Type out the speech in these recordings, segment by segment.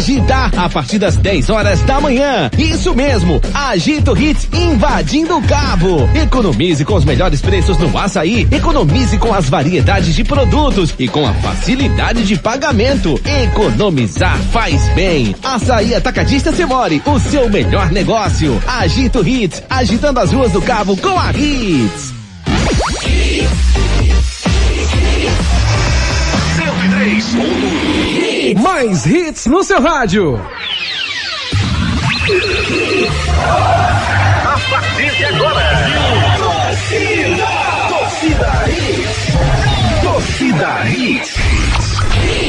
agitar a partir das 10 horas da manhã. Isso mesmo, Agito Hits invadindo o cabo. Economize com os melhores preços no açaí, economize com as variedades de produtos e com a facilidade de pagamento. Economizar faz bem. Açaí Atacadista Semore, o seu melhor negócio. Agito Hits, agitando as ruas do cabo com a Hits. 103. Mais hits no seu rádio. A partir de agora. Torcida. Torcida Hits. Torcida Hits.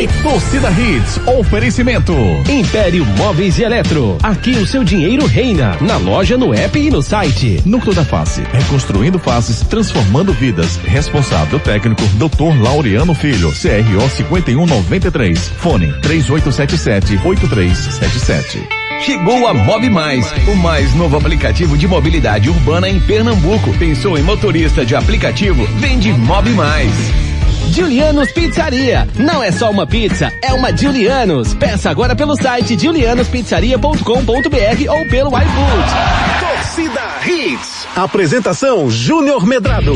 Torcida Hits, oferecimento. Império Móveis e Eletro. Aqui o seu dinheiro reina. Na loja, no app e no site. Núcleo da Face. Reconstruindo faces, transformando vidas. Responsável técnico, Dr. Laureano Filho. CRO 5193. Fone 3877 8377. Chegou a Mob Mais, o mais novo aplicativo de mobilidade urbana em Pernambuco. Pensou em motorista de aplicativo? Vende Mob Mais. Julianos Pizzaria. Não é só uma pizza, é uma Julianos. Peça agora pelo site julianospizzaria.com.br ou pelo iFood. Torcida Hits. Apresentação Júnior Medrado.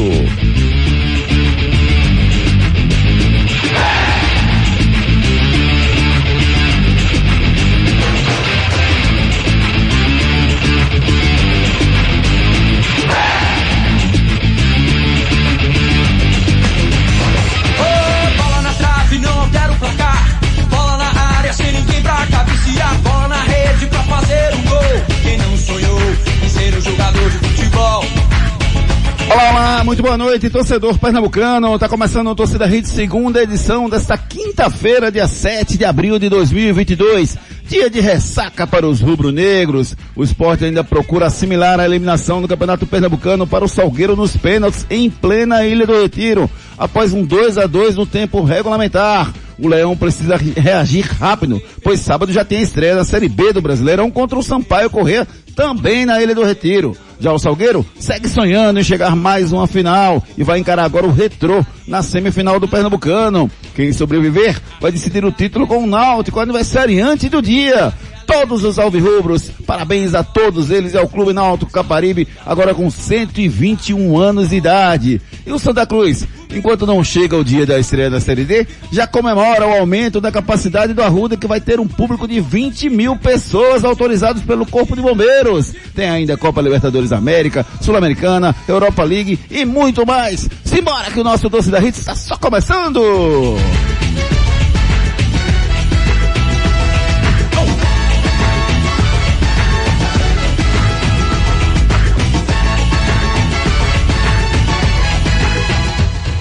Noite, torcedor pernambucano. Tá começando a Torcida Rede, segunda edição desta quinta-feira, dia 7 de abril de 2022. Dia de ressaca para os rubro-negros. O esporte ainda procura assimilar a eliminação do Campeonato Pernambucano para o Salgueiro nos pênaltis em plena Ilha do Retiro, após um 2 a 2 no tempo regulamentar. O Leão precisa reagir rápido, pois sábado já tem a estreia da Série B do Brasileirão contra o Sampaio Corrêa, também na Ilha do Retiro. Já o Salgueiro segue sonhando em chegar mais uma final e vai encarar agora o Retrô na semifinal do Pernambucano. Quem sobreviver vai decidir o título com o Náutico, aniversariante do dia todos os alvirrubros. Parabéns a todos eles e ao Clube Náutico Caparibe, agora com 121 anos de idade. E o Santa Cruz, enquanto não chega o dia da estreia da Série D, já comemora o aumento da capacidade do Arruda, que vai ter um público de 20 mil pessoas autorizados pelo Corpo de Bombeiros. Tem ainda Copa Libertadores América, Sul-Americana, Europa League e muito mais. Simbora que o nosso Doce da Hits está só começando!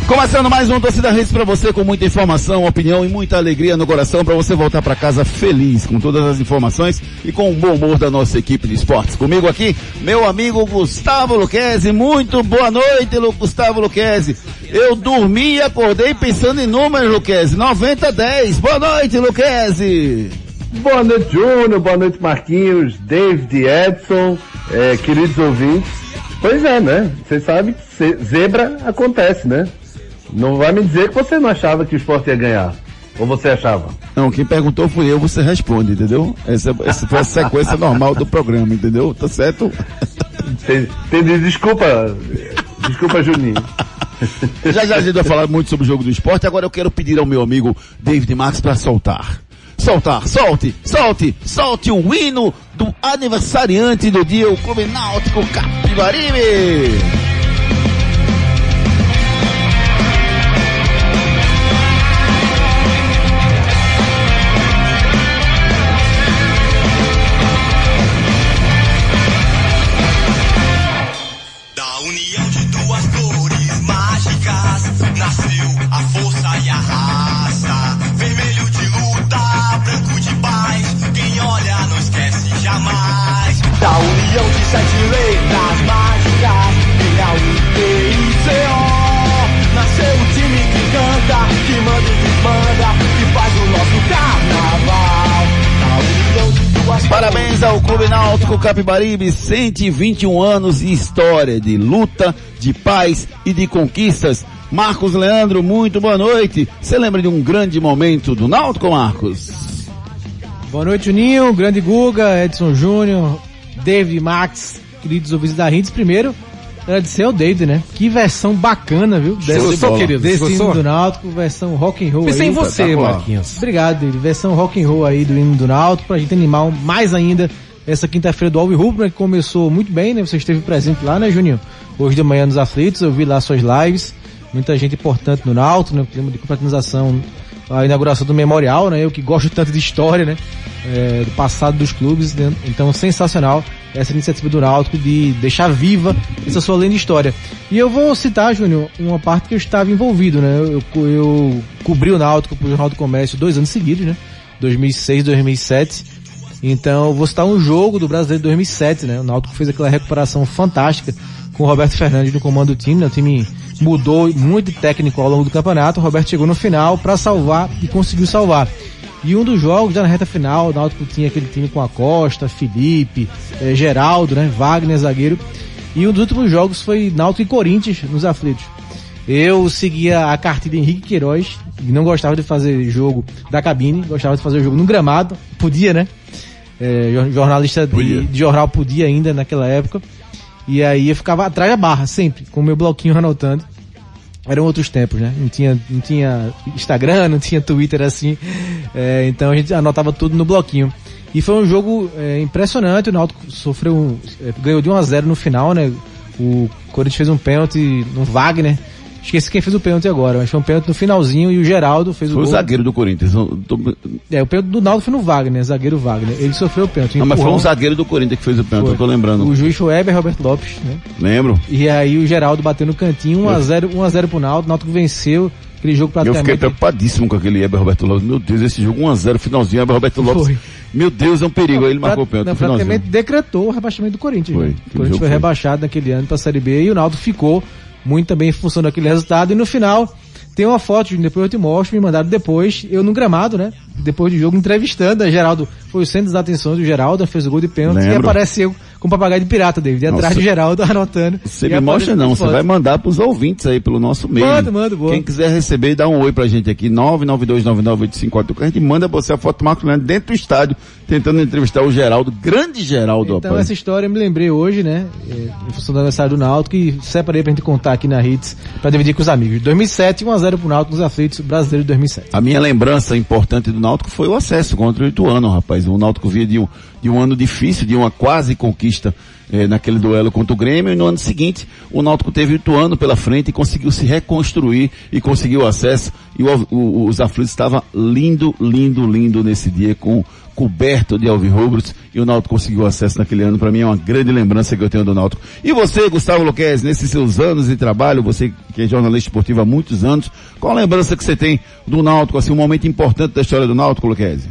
Começando mais um Torcida Redes para você com muita informação, opinião e muita alegria no coração para você voltar para casa feliz com todas as informações e com o bom humor da nossa equipe de esportes. Comigo aqui, meu amigo Gustavo Luquezzi. Muito boa noite, Gustavo Luquezzi. Eu dormi e acordei pensando em números, Luquezzi. 90 10. Boa noite, Luquezzi. Boa noite, Júnior. Boa noite, Marquinhos, David, Edson, é, queridos ouvintes. Pois é, né? Você sabe que zebra acontece, né? Não vai me dizer que você não achava que o esporte ia ganhar. Ou você achava? Não, quem perguntou fui eu, você responde, entendeu? Essa, essa foi a sequência normal do programa, entendeu? Tá certo? Entendi, desculpa. Desculpa, Juninho. Já já a gente vai falar muito sobre o jogo do esporte, agora eu quero pedir ao meu amigo David Marques para soltar. Soltar, solte, solte, solte o hino do aniversariante do dia, o Clube Náutico Capibaribe! Náutico Capibaribe, 121 anos de história, de luta, de paz e de conquistas. Marcos Leandro, muito boa noite. Você lembra de um grande momento do Náutico, Marcos? Boa noite, Juninho, Grande Guga, Edson Júnior, David Max, queridos ouvintes da Hits. Primeiro, agradecer ao David, né? Que versão bacana, viu? Desse, Gostou, querido? desse hino do Náutico, versão rock and roll Pensei aí. em você, espetacular. Marquinhos. Obrigado, David. Versão rock and roll aí do hino do Náutico, pra gente animar mais ainda essa quinta-feira do Alvi Rubro, né, que começou muito bem, né? Você esteve presente lá, né, Juninho? Hoje de manhã nos Aflitos, eu vi lá suas lives, muita gente importante no Náutico, né? Clima de confraternização, a inauguração do memorial, né? Eu que gosto tanto de história, né? É, do passado dos clubes, né? então sensacional essa iniciativa do Náutico de deixar viva essa sua linda história. E eu vou citar, Júnior, uma parte que eu estava envolvido, né? Eu, eu, cobri o Náutico pro Jornal do Comércio dois anos seguidos, né? 2006, 2007. Então, vou citar um jogo do Brasileiro de 2007, né? O Náutico fez aquela recuperação fantástica com o Roberto Fernandes no comando do time, né? O time mudou muito de técnico ao longo do campeonato. O Roberto chegou no final para salvar e conseguiu salvar. E um dos jogos, já na reta final, o Náutico tinha aquele time com a Costa, Felipe, eh, Geraldo, né? Wagner, zagueiro. E um dos últimos jogos foi Náutico e Corinthians nos aflitos. Eu seguia a cartilha de Henrique Queiroz, não gostava de fazer jogo da cabine, gostava de fazer jogo no gramado, podia, né? É, jor- jornalista de, de jornal podia ainda naquela época. E aí eu ficava atrás da barra, sempre, com o meu bloquinho anotando. Eram outros tempos, né? Não tinha, não tinha Instagram, não tinha Twitter assim. É, então a gente anotava tudo no bloquinho. E foi um jogo é, impressionante, o Náutico sofreu, é, ganhou de 1 a 0 no final, né? O Corinthians fez um pênalti no Wagner. Esqueci quem fez o pênalti agora, mas foi um pênalti no finalzinho e o Geraldo fez o Foi o gol. zagueiro do Corinthians. Tô- É, o pênalti do Náutico foi no Wagner, zagueiro Wagner. Ele sofreu o pênalti. Não, mas foi um zagueiro do Corinthians que fez o pênalti, eu tô lembrando. O juiz foi Weber Roberto Lopes, né? Lembro? E aí o Geraldo bateu no cantinho, 1x0 1x0 pro Náutico, o Náutico venceu aquele jogo Eu fiquei praticamente. preocupadíssimo com aquele Heber Roberto Lopes. Meu Deus, esse jogo 1x0, finalzinho, Heber Roberto Lopes. Foi. Meu Deus, é um perigo. Aí ele marcou o pênalti. Não, no finalzinho. praticamente decretou o rebaixamento do Corinthians. Foi. né? O Corinthians foi foi. rebaixado naquele ano pra Série B e o Náutico ficou muito também em função daquele resultado. E no final, tem uma foto, depois eu te mostro, me mandaram depois, eu no gramado, né? Depois do jogo, entrevistando a Geraldo. Foi o centro das atenções do Geraldo, fez o gol de pênalti e Lembro. aparece eu com papagaio de pirata, David, atrás Nossa. do Geraldo, anotando. Você E me mostra não, você vai mandar pros ouvintes aí pelo nosso e-mail. Manda, manda, boa. Quem quiser receber, dá um oi pra gente aqui, 992998544, que a gente manda você a foto do Marco Leandro dentro do estádio, tentando entrevistar o Geraldo, grande Geraldo, Então rapaz. essa história eu me lembrei hoje, né? é, Em função do aniversário do Náutico e separei pra gente contar aqui na Hits pra dividir com os amigos. 2007, 1x0 pro Náutico nos aflitos brasileiros de 2007. A minha lembrança importante do Náutico foi o acesso contra o Ituano, rapaz. O Náutico via de um, de um ano difícil, de uma quase conquista eh, naquele duelo contra o Grêmio, e no ano seguinte o Náutico teve o Ituano pela frente e conseguiu se reconstruir e conseguiu o acesso. E o, o, os aflitos estavam lindo, lindo, lindo nesse dia, com coberto de alvirrubros, e o Náutico conseguiu acesso naquele ano. Para mim é uma grande lembrança que eu tenho do Náutico. E você, Gustavo Luquez, nesses seus anos de trabalho, você que é jornalista esportivo há muitos anos, qual a lembrança que você tem do Náutico, assim, um momento importante da história do Náutico, Luquez?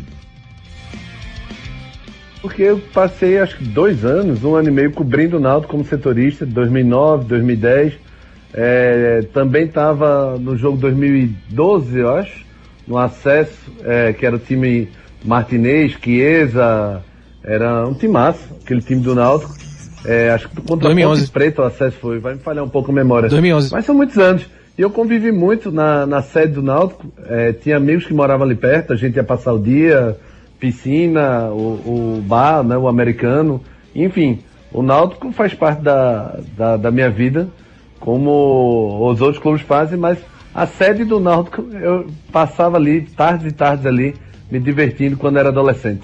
Porque eu passei acho que dois anos, um ano e meio cobrindo o Náutico como setorista, 2009, 2010. É, também estava no jogo 2012, eu acho, no acesso, é, que era o time Martinez, Chiesa, era um timaço, aquele time do Náutico. É, acho que contra 2011. a Ponte Preta o acesso foi, vai me falhar um pouco a memória. 2011. Mas são muitos anos. E eu convivi muito na, na sede do Náutico. É, tinha amigos que moravam ali perto, a gente ia passar o dia, piscina, o, o bar, né, o americano. Enfim, o Náutico faz parte da, da, da minha vida, como os outros clubes fazem, mas a sede do Náutico, eu passava ali, tardes e tardes ali, me divertindo quando era adolescente.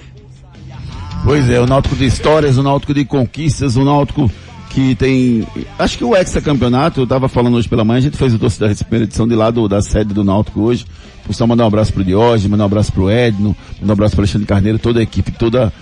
Pois é, o Náutico de histórias, o Náutico de conquistas, o Náutico que tem, acho que o ex-campeonato, eu tava falando hoje pela manhã, a gente fez o doce da primeira edição de lá do, da sede do Náutico hoje, por só mandar um abraço pro Diógenes, mandar um abraço pro Edno, mandar um abraço pro Alexandre Carneiro, toda a equipe, toda,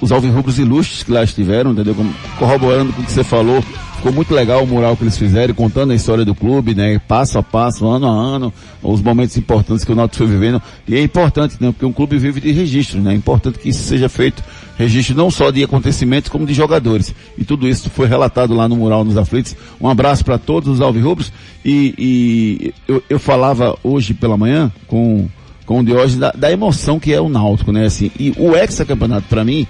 os alvirrubros ilustres que lá estiveram, entendeu? Corroborando com o que você falou, ficou muito legal o mural que eles fizeram, contando a história do clube, né? Passo a passo, ano a ano, os momentos importantes que o Náutico foi vivendo. E é importante, né? Porque um clube vive de registro, né? É importante que isso seja feito, registro não só de acontecimentos, como de jogadores. E tudo isso foi relatado lá no mural nos aflitos. Um abraço para todos os alvirrubros. E, e eu, eu falava hoje pela manhã com, com o Diógenes da, da emoção que é o Náutico, né? Assim, e o hexacampeonato, para mim,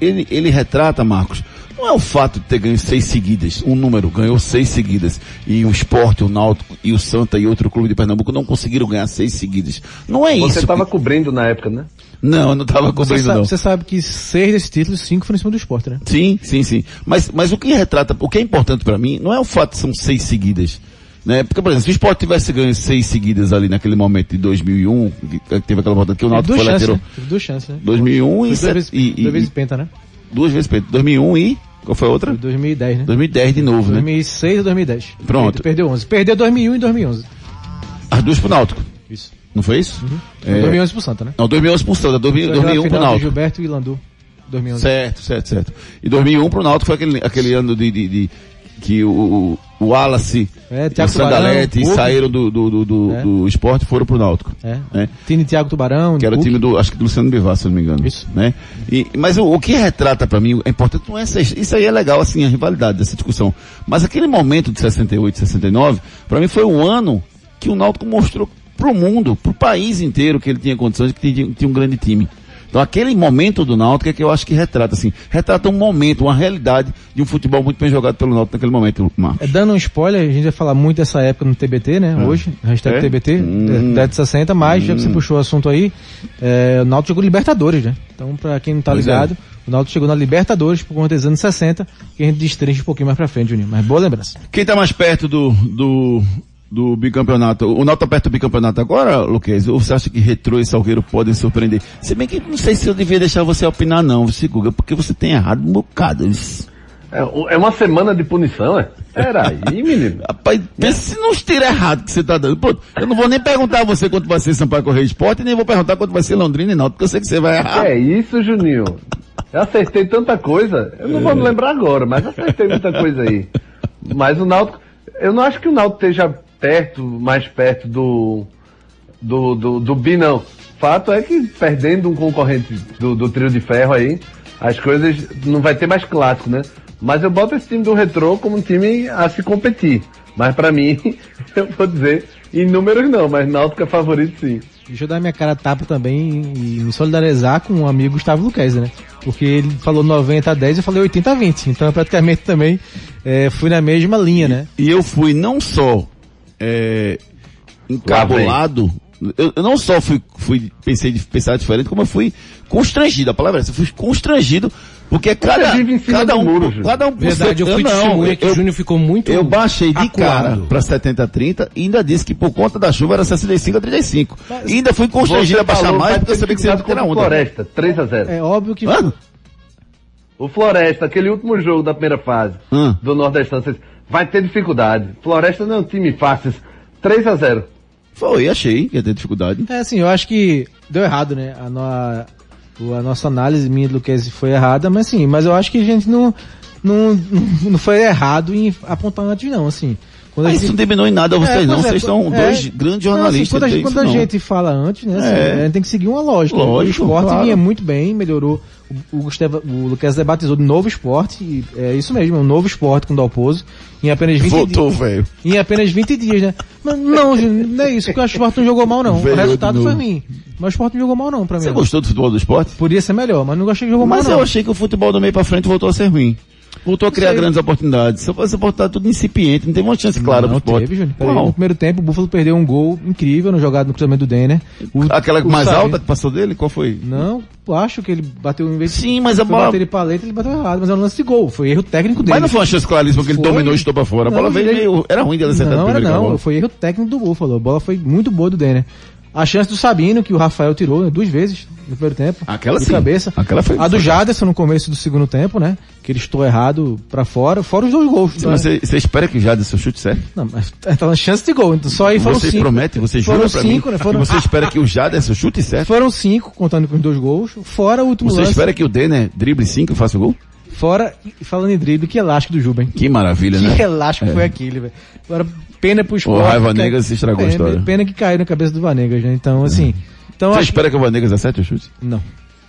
ele, ele retrata, Marcos, não é o fato de ter ganho seis seguidas, um número, ganhou seis seguidas, e o Sport, o Náutico e o Santa e outro clube de Pernambuco não conseguiram ganhar seis seguidas. Não é Você isso. estava que- cobrindo na época, né? Não, eu não estava Você cobrindo sabe, não. você sabe que seis desses títulos, cinco foram em cima do esporte, né? Sim, sim, sim. Mas, mas o que retrata, o que é importante pra mim, não é o fato de são seis seguidas. Né? Porque, por exemplo, se o Sport tivesse ganho seis seguidas ali naquele momento de 2001, que teve aquela volta que o Náutico duas foi e né? Teve duas chances, né? 2001 Foi e, duas vezes, e, duas e- vezes penta, né? duas vezes Pedro. 2001 e, qual foi a outra? Foi 2010, né? 2010 de novo, né? 2006 ou 2010. Pronto. Perdeu 11. Perdeu 2001 e 2011. As duas pro Náutico. Isso. Não foi isso? É, 2011 pro Santa, né? Não, 2011 pro Santa, 2000 Foi aquela 2001 pro Náutico. Gilberto e Landu. 2011. Certo, certo, certo. E 2001 pro Náutico foi aquele, aquele ano de, de, de- que o, o, Wallace É, o Sandalete Tubarão, saíram do, do, do, do, É. do esporte e foram pro Náutico. É. Né? Time Thiago Tubarão. Que era o time do, acho que do Luciano Bivar, se eu não me engano. Isso. Né? E, mas o, o que retrata pra mim, é importante, não é essa, isso aí é legal, assim, a rivalidade dessa discussão. Mas aquele momento de 68, 69, pra mim foi o ano que o Náutico mostrou pro mundo, pro país inteiro, que ele tinha condições, que tinha, tinha um grande time. Então aquele momento do Náutico é que eu acho que retrata, assim, retrata um momento, uma realidade de um futebol muito bem jogado pelo Náutico naquele momento, Marcos. É, dando um spoiler, a gente vai falar muito dessa época no TBT, né? Hoje, hashtag É? TBT, Hum. 10 de 60, mas já que você puxou o assunto aí, é, o Náutico jogou Libertadores, né? Então, pra quem não tá Pois é. ligado, o Náutico chegou na Libertadores por conta dos anos 60, que a gente destrincha um pouquinho mais pra frente, Juninho. Mas boa lembrança. Quem tá mais perto do, do, do bicampeonato? O Náutico perto do bicampeonato agora, Luquez? Ou você acha que Retrô e Salgueiro podem surpreender? Se bem que não sei se eu devia deixar você opinar não, viu, Guga, porque você tem errado um bocado. É, o- é uma semana de punição, é? Peraí, menino. Rapaz, pense nos tiros errados que você tá dando. Pô, eu não vou nem perguntar a você quanto vai ser Sampaio Correia Esporte, nem vou perguntar quanto vai ser Londrina e Náutico, porque eu sei que você vai errar. É isso, Juninho? Eu acertei tanta coisa. Eu não vou me lembrar agora, mas acertei muita coisa aí. Mas o Náutico, eu não acho que o Náutico esteja perto, mais perto do do, do, do bi, não. Fato é que perdendo um concorrente do, do trio de ferro aí, as coisas não vai ter mais clássico, né? Mas eu boto esse time do Retrô como um time a se competir. Mas pra mim, eu vou dizer, em números não, mas Náutico é favorito sim. Deixa eu dar minha cara a tapa também e me solidarizar com o amigo Gustavo Luquezzi, né? Porque ele falou 90 a 10 e eu falei 80 a 20. Então, praticamente também é, fui na mesma linha, né? E eu fui não só é, encabulado, eu, eu não só fui, fui pensei de pensar diferente, como eu fui constrangido. A palavra é essa, eu fui constrangido porque cada, cima cada do um, muro, cada um por Verdade, eu seu- fui não, testemunha que eu- o Júnior ficou muito Eu baixei de cara acuado. para 70 a 30 e ainda disse que por conta da chuva era 65 a 35. E ainda fui constrangido a baixar falou, mais vai porque eu sabia que você ia ter onda. Floresta, 3 a 0 É óbvio que... Hã? O Floresta, aquele último jogo da primeira fase Hum. do Nordestão, vocês- vai ter dificuldade. Floresta não é um time fácil. 3 a 0 Foi, achei que ia ter dificuldade. É assim, eu acho que deu errado, né? A, no- a- a nossa análise minha do Luquezzi foi errada, mas sim, mas eu acho que a gente não, não, não foi errado em apontar antes não, assim. Quando a Mas isso não diminui em nada a vocês É, não, é, vocês são é. dois grandes Não, assim, jornalistas. quando a, não gente, tem quando a gente fala antes, né, assim, É. a gente tem que seguir uma lógica. Lógico, o esporte claro. vinha muito bem, melhorou. O, Gustavo, o Lucas batizou de novo esporte, e é isso mesmo, é um novo esporte com o Dalpozo, em apenas 20 Voltou, dias. velho. Em apenas 20 dias, né? Mas não, não é isso, porque o esporte não jogou mal não. Velho o resultado foi ruim. Mas o esporte não jogou mal não, pra mim. Você gostou do futebol do esporte? Podia ser melhor, mas não gostei que jogou Mas mal eu não. achei que o futebol do meio pra frente voltou a ser ruim. Voltou a criar grandes oportunidades. Só essa oportunidade tudo incipiente, não teve uma chance clara não pro esporte. teve, Júnior. Peraí, no primeiro tempo, o Buffalo perdeu um gol incrível no jogado no cruzamento do Denner. O- Aquela o mais alta que passou dele, qual foi? Não, eu acho que ele bateu em vez de Sim, mas a bola... bater ele paleta, ele bateu errado, mas é um lance de gol. Foi erro técnico dele. Mas não foi uma chance claríssima que ele Foi. dominou e estou pra fora. A bola Não, veio ele- meio... Era ruim dele acertar Não, era não. Foi erro técnico do Buffalo. A bola foi muito boa do Denner. A chance do Sabino, que o Rafael tirou né, duas vezes no primeiro tempo. Aquela de sim. cabeça. Aquela foi- A do. Jaderson no começo do segundo tempo, né? Que ele estou errado pra fora. Fora os dois gols. Mas Você, você espera que dê seu chute certo? Não, mas tá na chance de gol. Então só aí foram Você cinco. promete, você foram jura pra cinco, mim né? Foram, você espera que o Jaderson chute certo? foram cinco, contando com os dois gols. Fora o último Você lance. espera que o Denner drible 5 e faça o gol? Fora, e falando em drible, que elástico do Juben. Que maravilha, né? Que elástico foi aquele, velho. Agora, pena pro esporte. Raiva que- Negas se estragou a pena, história. Pena que caiu na cabeça do Vanegas, né? Então, assim. Então, Você acho espera que o Vanegas acerte o chute? que... Não.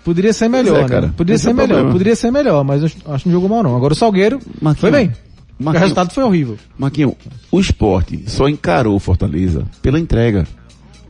Poderia ser melhor, é, cara. né? Poderia Esse ser é o melhor, problema. poderia ser melhor, mas eu acho que não jogou mal não. Agora o Salgueiro Marquinhos, foi bem. O resultado foi horrível. Marquinho, o esporte só encarou o Fortaleza pela entrega.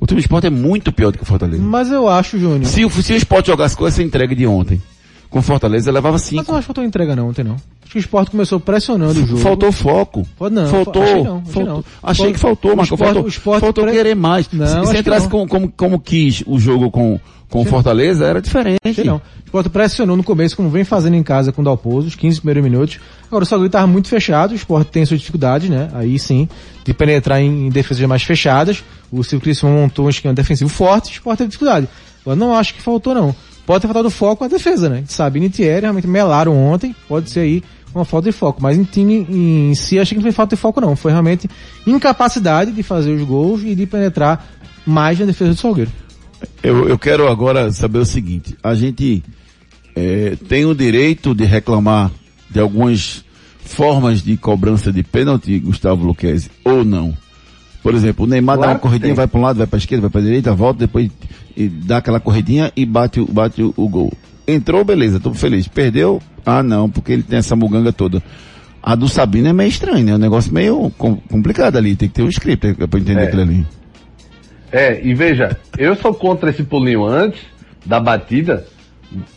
O time do esporte é muito pior do que o Fortaleza. Mas eu acho, Júnior. Se, o- se o esporte jogasse com essa entrega de ontem, com Fortaleza, levava Mas cinco. eu acho que faltou entrega não, ontem não. Acho que o esporte começou pressionando o jogo. Faltou foco. Pode não, faltou. achei não, achei faltou. não. Achei que faltou, esporte- Faltou, esporte faltou pre- querer mais. Não, se se entrasse não. como, como, como quis o jogo com, com Fortaleza, era diferente. Achei não. O esporte pressionou no começo, como vem fazendo em casa com o Dalpozo, os 15 primeiros minutos. Agora o Salgueiro estava muito fechado, o esporte tem suas dificuldades, né? Aí sim, de penetrar em, em defesas mais fechadas. O Silvio Criciúma montou um esquema defensivo forte, o esporte teve dificuldade. Eu não acho que faltou não. Pode ter faltado foco a defesa, né? A gente sabe, Nitieri realmente melaram ontem, pode ser aí uma falta de foco. Mas em time em si, achei que não foi falta de foco não. Foi realmente incapacidade de fazer os gols e de penetrar mais na defesa do Salgueiro. Eu, eu quero agora saber o seguinte, a gente eh, tem o direito de reclamar de algumas formas de cobrança de pênalti, Gustavo Luquezzi, ou não? Por exemplo, o Neymar dá Claro uma que corridinha, vai para um lado, vai para a esquerda, vai para a direita, volta, depois dá aquela corridinha e bate, o- bate o, o gol. Entrou, beleza, tô feliz. Perdeu? Ah não, porque ele tem essa muganga toda. A do Sabino é meio estranho, né? É um negócio meio com- complicado ali, tem que ter um script para entender É. aquilo ali. É, e veja, eu sou contra esse pulinho antes da batida,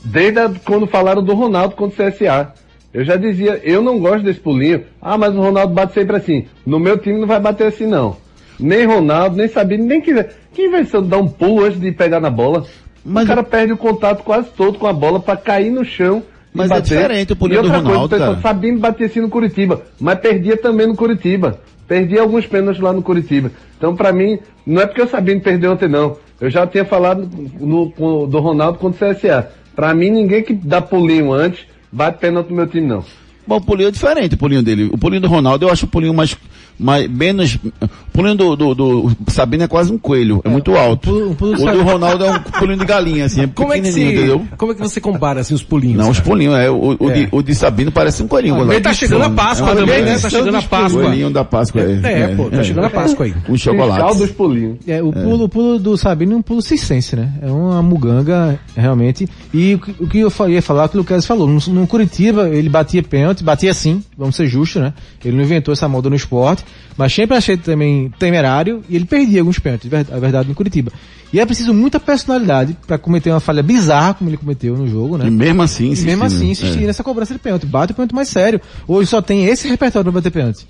desde a- quando falaram do Ronaldo contra o CSA. Eu já dizia, eu não gosto desse pulinho. Ah, mas o Ronaldo bate sempre assim. No meu time não vai bater assim não. Nem Ronaldo, nem Sabino, nem quem Quem vai ser dar um pulo antes de pegar na bola? Mas o cara perde o contato quase todo com a bola pra cair no chão. e Mas é bater. diferente o pulinho E outra do Ronaldo, coisa, cara. Sabino batia assim no Curitiba, mas perdia também no Curitiba. Perdia alguns pênaltis lá no Curitiba. Então, pra mim, não é porque o Sabino perdeu ontem, não. Eu já tinha falado no- com- do Ronaldo contra o CSA. Pra mim, ninguém que dá pulinho antes bate pênalti no meu time, não. Bom, o pulinho é diferente, o pulinho dele. O pulinho do Ronaldo, eu acho o pulinho mais, mais menos, o pulinho do, do, do Sabino é quase um coelho, é, muito alto. pulo- um pulo o do Ronaldo é um pulinho de galinha, assim, é Como é que pequenininho, se, entendeu? como é que você compara assim os pulinhos? Não, os cara? pulinhos, é, o, o, É. De, o de Sabino parece um coelhinho. Ele tá chegando a Páscoa É também, né? Tá chegando a Páscoa. Coelhinho da Páscoa, é. É, pô, tá chegando a Páscoa aí. Um chocolate. dos pulinhos. É, o pulo, o pulo do Sabino é um pulo circense, né? É uma muganga, realmente. E o que, o que eu ia falar, é o que o Lucas falou, no, no Curitiba ele batia pênalti, batia assim, vamos ser justos, né? Ele não inventou essa moda no esporte, mas sempre achei também temerário e ele perdia alguns pênaltis, a verdade, no Curitiba. E é preciso muita personalidade para cometer uma falha bizarra como ele cometeu no jogo, né? E mesmo assim, E mesmo assim, insistir É. nessa cobrança de pênalti. Bate o pênalti mais sério. Hoje só tem esse repertório pra bater pênalti.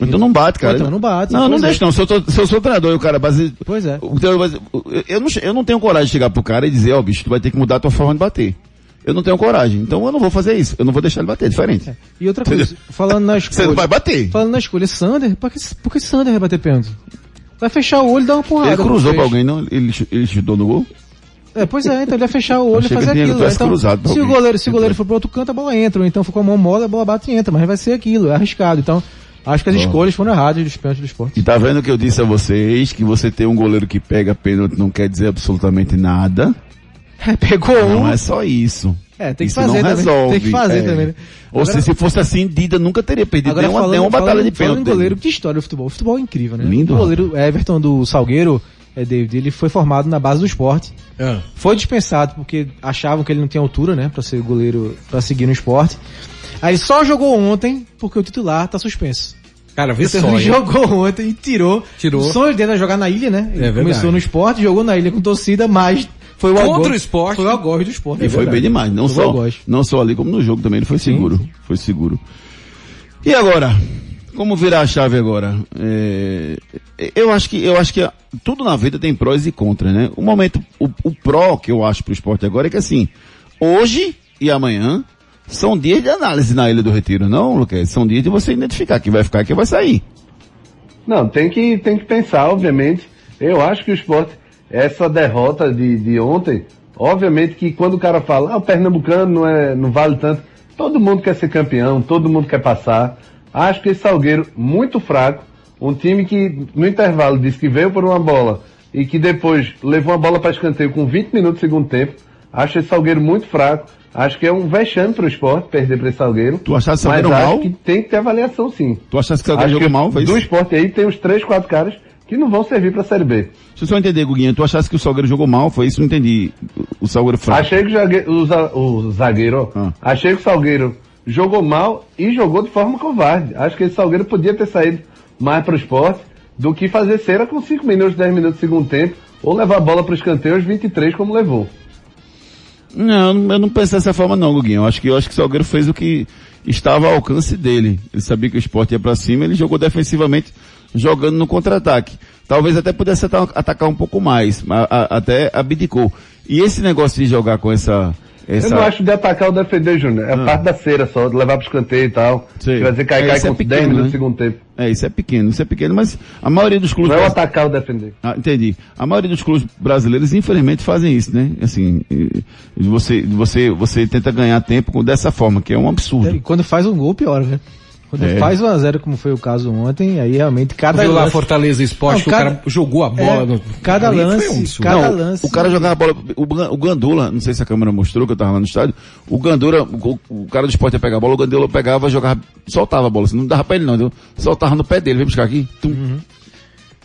Então não bate, cara. Então não bate, Não, não é. deixa não. Se eu, tô- se eu sou treinador e o cara base... Pois é. base- eu, não, eu não tenho coragem de chegar pro cara e dizer, ó, bicho, tu vai ter que mudar a tua forma de bater. Eu não tenho coragem. Então eu não vou fazer isso. Eu não vou deixar ele bater, é diferente. E outra coisa, falando na escolha. Você não vai bater. Falando na escolha, Sander, por que, por que Sander vai bater pênalti? Vai fechar o olho e dar uma porrada. Ele cruzou pra alguém, não? Ele, ele chutou no gol? É, pois é, então ele vai fechar o olho e fazer aquilo. Então, se o goleiro, se o goleiro for pro outro canto, a bola entra. Ou então for com a mão mole, a bola bate e entra. Mas vai ser aquilo, é arriscado. Então, acho que as escolhas foram erradas dos pênaltis do esporte. E tá vendo que eu disse a vocês que você ter um goleiro que pega pênalti não quer dizer absolutamente nada. É, pegou um. Não é só isso. É, tem que isso fazer não também. resolve. Tem que fazer é. também, né? Ou Agora- se, se fosse assim, Dida nunca teria perdido Agora nenhuma, falando, nenhuma batalha falando, de falando pênalti. em goleiro, que história do futebol. O futebol é incrível, né? Lindo. O goleiro Everton do Salgueiro, é, David, ele foi formado na base do esporte. Ah. Foi dispensado porque achavam que ele não tinha altura, né, para ser goleiro, para seguir no esporte. Aí ele só jogou ontem porque o titular tá suspenso. Cara, vê Então só, ele jogou ontem e tirou. Tirou. O sonho dele era jogar na ilha, né? Ele É verdade. começou no esporte, jogou na ilha com torcida, mas foi o Contra algoz- o esporte. Foi o algoz do esporte. E é foi verdade. bem demais. Não Foi só, não só ali como no jogo também, ele foi seguro. Foi seguro. E agora? Como virar a chave agora? É, eu acho que, eu acho que tudo na vida tem prós e contras, né? O momento, o, o pró que eu acho pro esporte agora é que assim, hoje e amanhã são dias de análise na Ilha do Retiro, não, Lucas? São dias de você identificar quem vai ficar e quem vai sair. Não, tem que, tem que pensar, obviamente. Eu acho que o esporte, essa derrota de, de ontem, obviamente que quando o cara fala, ah, o Pernambucano não, é, não vale tanto, todo mundo quer ser campeão, todo mundo quer passar. Acho que esse Salgueiro, muito fraco, um time que no intervalo disse que veio por uma bola e que depois levou uma bola para escanteio com 20 minutos do segundo tempo. Acho esse Salgueiro muito fraco. Acho que é um vexame para o esporte perder para esse Salgueiro. Tu achaste o mas Salgueiro acho mal? que tem que ter avaliação sim. Tu achaste que Salgueiro Acho jogou que mal? Foi do esporte aí tem uns três, quatro caras que não vão servir pra Série B. Deixa eu só entender, Guguinha. Tu achaste que o Salgueiro jogou mal? Foi isso? Não entendi. O Salgueiro fraco. Achei que o, o za- o zagueiro, Ah. achei que o Salgueiro jogou mal e jogou de forma covarde. Acho que esse Salgueiro podia ter saído mais pro esporte do que fazer cera com 5 minutos, 10 minutos do segundo tempo, ou levar a bola pro escanteio aos 23 como levou. Não, eu não penso dessa forma não, Guguinho. Eu acho que, eu acho que o Salgueiro fez o que estava ao alcance dele. Ele sabia que o esporte ia para cima, ele jogou defensivamente, jogando no contra-ataque. Talvez até pudesse ata- atacar um pouco mais, mas a- até abdicou. E esse negócio de jogar com essa... essa... Eu não acho de atacar ou defender, Júnior. É Ah. parte da cera só, de levar pro escanteio e tal. Sei. Vai dizer cai, É, cai isso é com 10 pequeno, minutos né? do segundo tempo. É, isso é pequeno, isso é pequeno, mas a maioria dos clubes... Não é o atacar ou defender. Ah, entendi. A maioria dos clubes brasileiros, infelizmente, fazem isso, né? Assim, você, você, você tenta ganhar tempo dessa forma, que é um absurdo. E quando faz um gol, piora, né? Quando É. faz 1x0, como foi o caso ontem, aí realmente cada Viu lá lance- Fortaleza Esporte, Não, que o cada- cara jogou a bola. É, no- cada lance, um cada Não, lance. o cara jogava bola, o, o Gandula, não sei se a câmera mostrou que eu tava lá no estádio, o Gandula, o, o cara do esporte ia pegar a bola, o Gandula pegava, jogava, soltava a bola, assim, não dava pra ele não, entendeu? soltava no pé dele, vem buscar aqui, tum.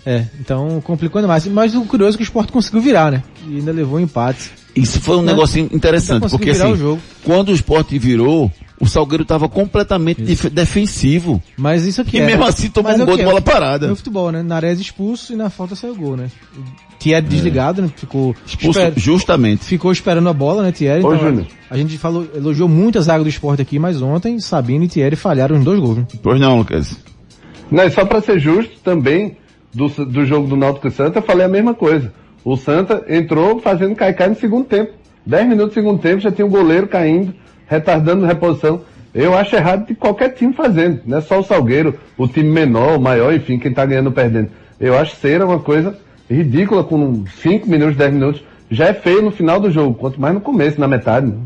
É, então complicou ainda mais. Mas o curioso é que o Sport conseguiu virar, né? E ainda levou um empate. Isso foi um É. negocinho interessante, conseguiu porque assim, o jogo. quando o esporte virou, o Salgueiro tava completamente def- defensivo. Mas isso aqui E é- mesmo assim tomou mas um é gol de é. bola parada. No futebol, né? Nares expulso e na falta saiu o gol, né? Thierry desligado, né? Ficou, É. Expulso esper- justamente. ficou esperando a bola, né, Thierry? Ô, Então, Júnior. a gente falou, elogiou muito a zaga do esporte aqui, mas ontem Sabino e Thierry falharam os dois gols. Né? Pois não, Lucas. Não, e só pra ser justo, também, do, do jogo do Náutico e Santa, eu falei a mesma coisa. O Santa entrou fazendo caicai no segundo tempo. 10 minutos do segundo tempo, já tinha o goleiro caindo, retardando reposição. Eu acho errado de qualquer time fazendo. Não é só o Salgueiro, o time menor, o maior, enfim, quem tá ganhando ou perdendo. Eu acho cera uma coisa ridícula com 5 minutos, 10 minutos. Já é feio no final do jogo, quanto mais no começo, na metade. Né?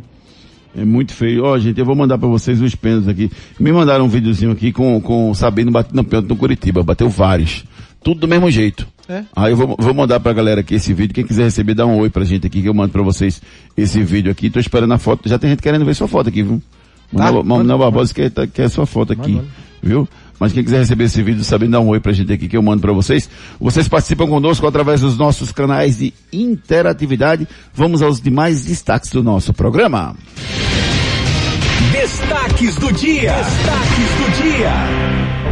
É muito feio. Ó, gente, eu vou mandar pra vocês os pênaltis aqui. Me mandaram um videozinho aqui com, com Sabino batendo pênalti no Curitiba. Bateu vários. Tudo do mesmo jeito. É. Aí eu vou, vou mandar pra galera aqui esse vídeo. Quem quiser receber, dá um oi pra gente aqui que eu mando pra vocês esse vídeo aqui. Tô esperando a foto. Já tem gente querendo ver sua foto aqui, viu? Tá, Manuel Barbosa quer, tá- quer sua foto aqui. Manda. Viu? Mas quem quiser receber esse vídeo, sabendo dar um oi pra gente aqui que eu mando pra vocês. Vocês participam conosco através dos nossos canais de interatividade. Vamos aos demais destaques do nosso programa. Destaques do dia. Destaques do dia.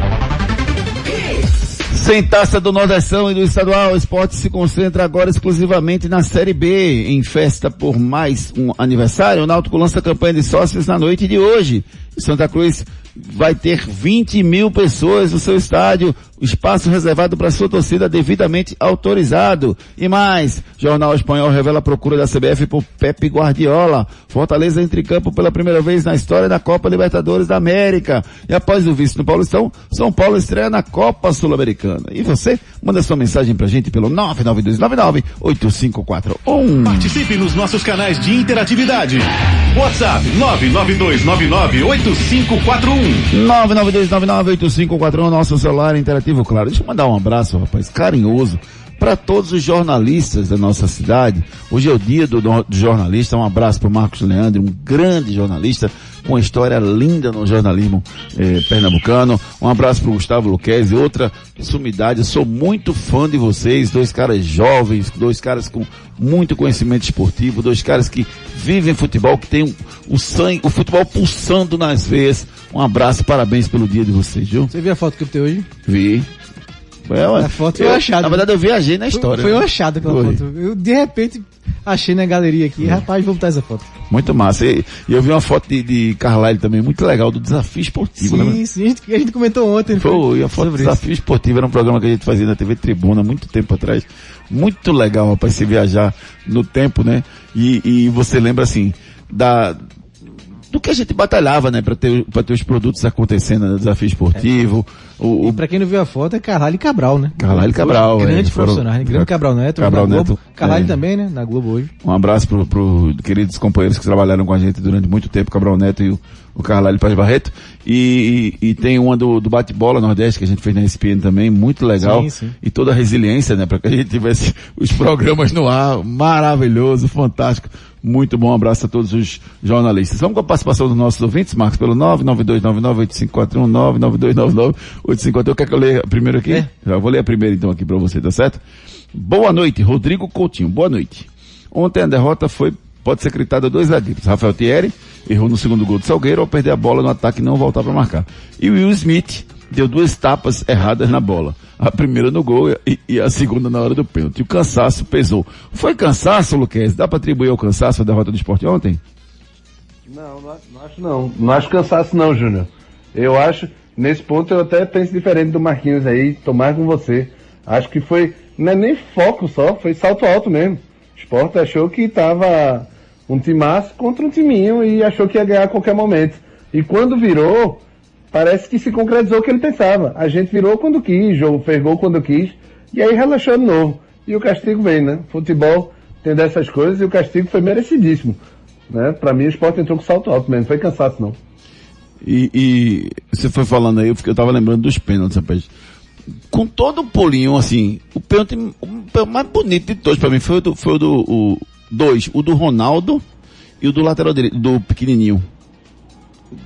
Sem taça do Nordestão e do Estadual, o esporte se concentra agora exclusivamente na Série B. Em festa por mais um aniversário, o Náutico lança campanha de sócios na noite de hoje. Santa Cruz vai ter 20 mil pessoas no seu estádio, espaço reservado para sua torcida devidamente autorizado. E mais, Jornal Espanhol revela a procura da CBF por Pepe Guardiola. Fortaleza entra em campo pela primeira vez na história da Copa Libertadores da América. E após o vice no Paulistão, São Paulo estreia na Copa Sul-Americana. E você, manda sua mensagem pra gente pelo 992998541. Participe nos nossos canais de interatividade. WhatsApp 992998541. 992998541, nosso celular interativo, claro. Deixa eu mandar um abraço, rapaz, carinhoso, para todos os jornalistas da nossa cidade. Hoje é o dia do, do jornalista. Um abraço para Marcos Leandro, um grande jornalista com uma história linda no jornalismo eh, pernambucano. Um abraço para Gustavo Luquezzi, outra sumidade. Eu sou muito fã de vocês, dois caras jovens, dois caras com muito conhecimento esportivo, dois caras que vivem futebol, que tem o, o sangue, o futebol pulsando nas veias. Um abraço, parabéns pelo dia de vocês, viu? Você viu a foto que eu botei hoje? Vi. Foi, ué, A foto foi eu, achada. Na verdade eu viajei na história. Foi né? uma achada aquela Foi. foto. Eu de repente achei na galeria aqui, rapaz, vou botar essa foto. Muito massa. E, e eu vi uma foto de, de Carlyle também, muito legal, do desafio esportivo, né? Sim, sim, a gente, a gente comentou ontem. Foi, a foto do Sobre isso. desafio esportivo era um programa que a gente fazia na TV Tribuna muito tempo atrás. Muito legal, rapaz, se viajar no tempo, né? E, e você lembra assim, da, do que a gente batalhava, né, para ter, pra ter os produtos acontecendo no desafio esportivo. O, E o pra quem não viu a foto, é Carlalho e Cabral, né? Carlalho e Cabral, Grande é, foram- profissionais, né? Grande Cabral Neto, Cabral na Globo. Neto, Carlalho é. também, né? Na Globo hoje. Um abraço pro, pro queridos companheiros que trabalharam com a gente durante muito tempo, Cabral Neto e o, o Carlalho Paz Barreto. E, e, e tem uma do, do bate-bola Nordeste que a gente fez na ESPN também, muito legal. Sim, sim. E toda a resiliência, né, para que a gente tivesse os programas no ar, maravilhoso, fantástico. Muito bom, um abraço a todos os jornalistas. Vamos com a participação dos nossos ouvintes, Marcos, pelo 992998541, 992998541. Quer que eu leia primeiro aqui? É. Já vou ler a primeira então aqui para você, tá certo? Boa noite, Rodrigo Coutinho, boa noite. Ontem a derrota foi, pode ser acreditada a dois zagueiros. Rafael Thierry errou no segundo gol do Salgueiro ao perder a bola no ataque e não voltar para marcar. E Will Smith deu duas tapas erradas na bola. A primeira no gol e, e a segunda na hora do pênalti. O cansaço pesou. Foi cansaço, Luquez? Dá para atribuir ao cansaço a derrota do esporte ontem? Não, não, acho não. Não acho cansaço não, Júnior. Eu acho, nesse ponto eu até penso diferente do Marquinhos aí, tomar com você. Acho que foi, não é nem foco só, foi salto alto mesmo. O esporte achou que tava um timaço contra um timinho e achou que ia ganhar a qualquer momento. E quando virou, parece que se concretizou o que ele pensava. A gente virou quando quis, fez gol quando quis, e aí relaxou de novo. E o castigo vem, né? Futebol tem dessas coisas e o castigo foi merecidíssimo. Né? Pra mim o esporte entrou com salto alto mesmo, não foi cansaço não. E, e você foi falando aí, eu, eu tava lembrando dos pênaltis, rapaz. Com todo o polinho, assim, o pênalti, o mais bonito de todos pra mim foi o do, foi o do, o, dois, o do Ronaldo e o do lateral direito, do pequenininho.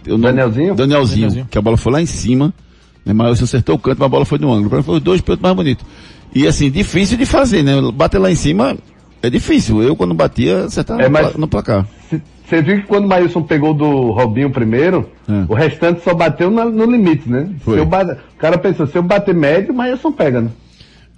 Danielzinho? Danielzinho, Danielzinho. que a bola foi lá em cima, né, mas acertou o canto, mas a bola foi no ângulo. Mim foi os dois pênaltis mais bonitos. E assim, difícil de fazer, né? Bater lá em cima é difícil. Eu quando batia, acertava É, no, mas- no placar. Você viu que quando o Maílson pegou do Robinho primeiro, É. o restante só bateu na- no limite, né? Foi. Se eu bate- O cara pensou, se eu bater médio, o Maílson pega, né?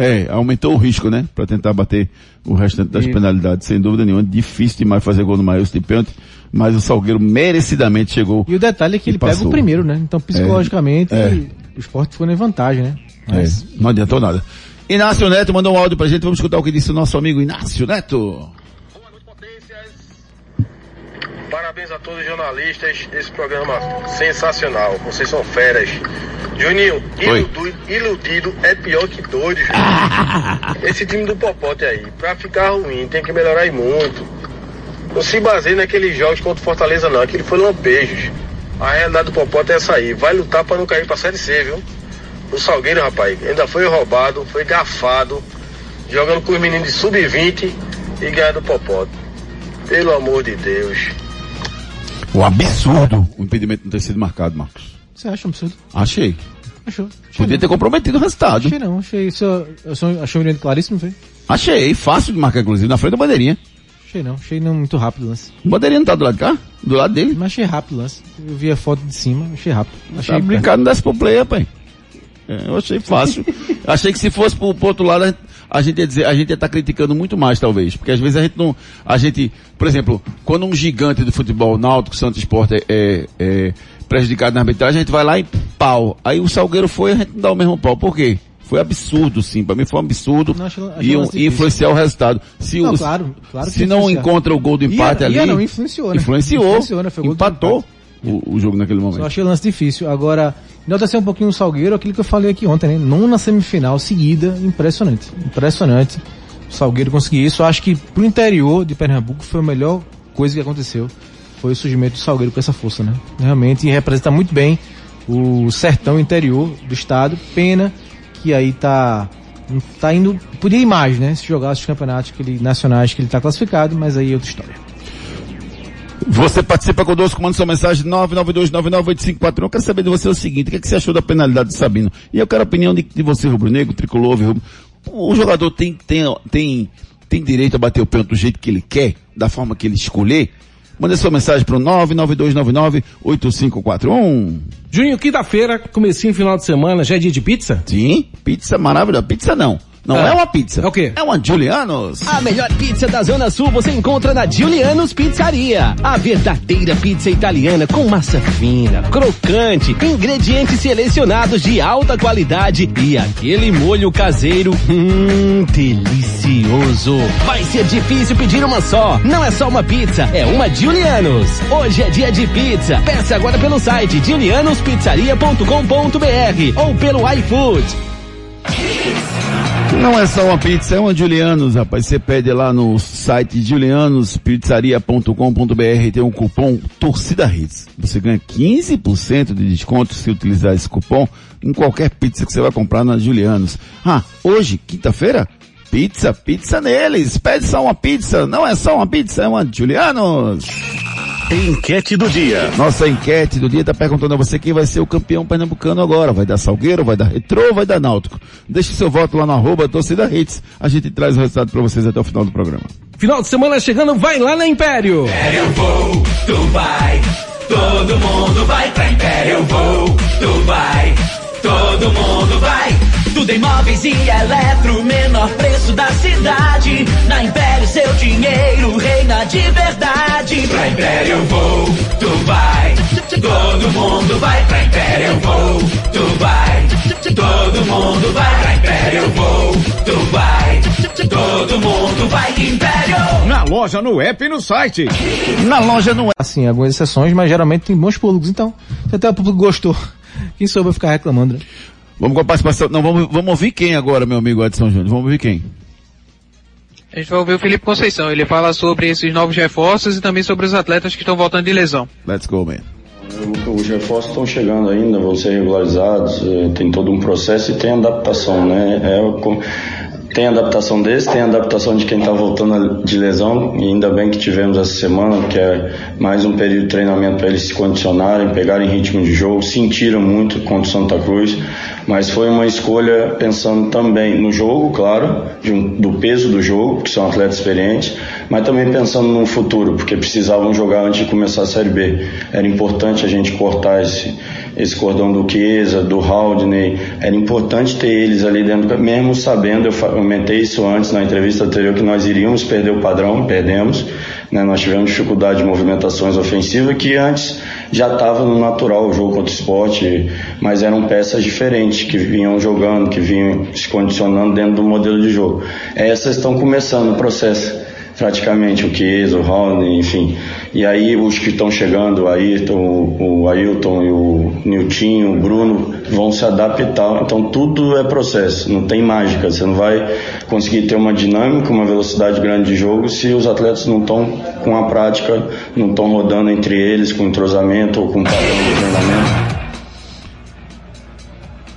É, aumentou o risco, né? Pra tentar bater o restante das Isso. penalidades, sem dúvida nenhuma. Difícil demais fazer gol no Maílson de pênalti, mas o Salgueiro merecidamente chegou. E o detalhe é que E ele pega passou. o primeiro, né? Então, psicologicamente, É. o esporte foi na vantagem, né? Mas, É, não adiantou nada. Inácio Neto mandou um áudio pra gente, vamos escutar o que disse o nosso amigo Inácio Neto. Parabéns a todos os jornalistas desse programa sensacional. Vocês são feras. Juninho, iludu- iludido é pior que doido. Juninho. Esse time do Popote aí, pra ficar ruim, tem que melhorar e muito. Não se baseie naqueles jogos contra o Fortaleza não, aquilo foi lampejos. A realidade do Popote é essa aí, vai lutar pra não cair pra Série C, viu? O Salgueiro, rapaz, ainda foi roubado, foi gafado, jogando com os meninos de sub-20 e ganhando o Popote. Pelo amor de Deus. O absurdo o impedimento não ter sido marcado, Marcos. você acha um absurdo? Achei. Achou? Achei Podia não. ter comprometido o resultado. Achei não, achei isso. Eu só achei um oriente claríssimo, foi? Achei, fácil de marcar, inclusive, na frente da bandeirinha. Achei não, achei não muito rápido o lance. O bandeirinha não tá do lado de cá? Do lado dele? Mas achei rápido o lance. Eu vi a foto de cima, achei rápido. Achei Tá brincando, não desce pro play, rapaz. É, eu achei fácil. achei que se fosse pro, pro outro lado, a gente- ia dizer, a gente ia estar criticando muito mais, talvez. Porque às vezes a gente não, a gente, por exemplo, quando um gigante do futebol, Náutico, Santos Esporte, é, é, é prejudicado na arbitragem, a gente vai lá e pau. Aí o Salgueiro foi, a gente não dá o mesmo pau. Por quê? Foi absurdo, sim. Pra mim foi um absurdo. Não, e, um influenciar o resultado. Se, Não, os- claro, claro se não encontra o gol do empate Ia- ali. ia não, influenciou, né? Influenciou. Influenciou, né? Empatou o, o jogo naquele momento. Só achei o lance difícil. Agora, enaltecer um pouquinho o Salgueiro, aquilo que eu falei aqui ontem, né? Nona semifinal seguida, impressionante. Impressionante. O Salgueiro conseguir isso. Eu acho que pro interior de Pernambuco foi a melhor coisa que aconteceu. Foi o surgimento do Salgueiro com essa força, né? Realmente representa muito bem o sertão interior do estado. Pena que aí tá, tá indo, podia ir mais, né? Se jogasse os campeonatos que ele, nacionais que ele tá classificado, mas aí é outra história. Você participa conosco, manda sua mensagem 992998541. Eu quero saber de você o seguinte, o que, é que você achou da penalidade do Sabino? E eu quero a opinião de, de você, rubro-negro, tricolor, rubro. O jogador tem, tem, tem, tem direito a bater o pênalti do jeito que ele quer, da forma que ele escolher? Manda sua mensagem pro 992998541. Juninho, quinta-feira, comecinho final de semana, já é dia de pizza? Sim, pizza maravilhosa. Pizza não. Não Ah. é uma pizza. É o quê? É uma Julianos. A melhor pizza da Zona Sul você encontra na Giuliano's Pizzaria. A verdadeira pizza italiana com massa fina, crocante, ingredientes selecionados de alta qualidade e aquele molho caseiro, hum, delicioso. Vai ser difícil pedir uma só. Não é só uma pizza, é uma Giuliano's. Hoje é dia de pizza. Peça agora pelo site giulianospizzaria.com.br ou pelo iFood. Não é só uma pizza, é uma Julianos, rapaz. Você pede lá no site julianospizzaria.com.br tem um cupom Torcida Hits. Você ganha 15% de desconto se utilizar esse cupom em qualquer pizza que você vai comprar na Julianos. Ah, hoje, quinta-feira, pizza, pizza neles. Pede só uma pizza, não é só uma pizza, é uma Julianos. Enquete do dia. Nossa enquete do dia está perguntando a você quem vai ser o campeão pernambucano agora. Vai dar Salgueiro, vai dar Retrô ou vai dar Náutico? Deixe seu voto lá no arroba torcida hits. A gente traz o resultado para vocês até o final do programa. Final de semana chegando, vai lá na Império! Eu vou, tu vai. Todo mundo vai pra Império. Eu vou, tu vai. Todo Tudo em móveis e eletro, menor preço da cidade. Na Império seu dinheiro reina de verdade. Pra Império eu vou, tu vai. Todo mundo vai pra Império eu vou, tu vai. Todo mundo vai pra Império eu vou, tu vai. Todo mundo vai Império. Na loja, no app e no site. Na loja não é. Assim, algumas exceções, mas geralmente tem bons públicos. Então, se até o público gostou, quem soube ficar reclamando, né? Vamos com a participação. Não, vamos, vamos ouvir quem agora, meu amigo Edson Júnior? Vamos ouvir quem? A gente vai ouvir o Felipe Conceição. Ele fala sobre esses novos reforços e também sobre os atletas que estão voltando de lesão. Let's go, man. Os reforços estão chegando ainda, vão ser regularizados, eh, tem todo um processo e tem adaptação, né? É, tem adaptação desse, tem adaptação de quem está voltando de lesão, e ainda bem que tivemos essa semana, que é mais um período de treinamento para eles se condicionarem, pegarem ritmo de jogo, sentiram muito contra o Santa Cruz, mas foi uma escolha pensando também no jogo, claro, um- do peso do jogo, que são atletas experientes, mas também pensando no futuro, porque precisavam jogar antes de começar a Série B. Era importante a gente cortar esse, esse cordão do Chiesa, do Haldney, era importante ter eles ali dentro, mesmo sabendo, eu comentei isso antes na entrevista anterior, que nós iríamos perder o padrão, perdemos, né? nós tivemos dificuldade de movimentações ofensivas que antes já estava no natural o jogo contra o esporte, mas eram peças diferentes que vinham jogando, que vinham se condicionando dentro do modelo de jogo. Essas estão começando o processo praticamente, o Chiesa, o Raul, enfim. E aí os que estão chegando, o Ayrton, o Ailton e o Niltinho, o Bruno, vão se adaptar. Então tudo é processo, não tem mágica. Você não vai conseguir ter uma dinâmica, uma velocidade grande de jogo se os atletas não estão com a prática, não estão rodando entre eles com entrosamento ou com padrão de treinamento.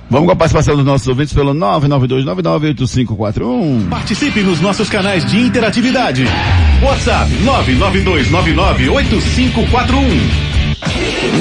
Vamos com a participação dos nossos ouvintes pelo 992998541. Participe nos nossos canais de interatividade. WhatsApp 992998541.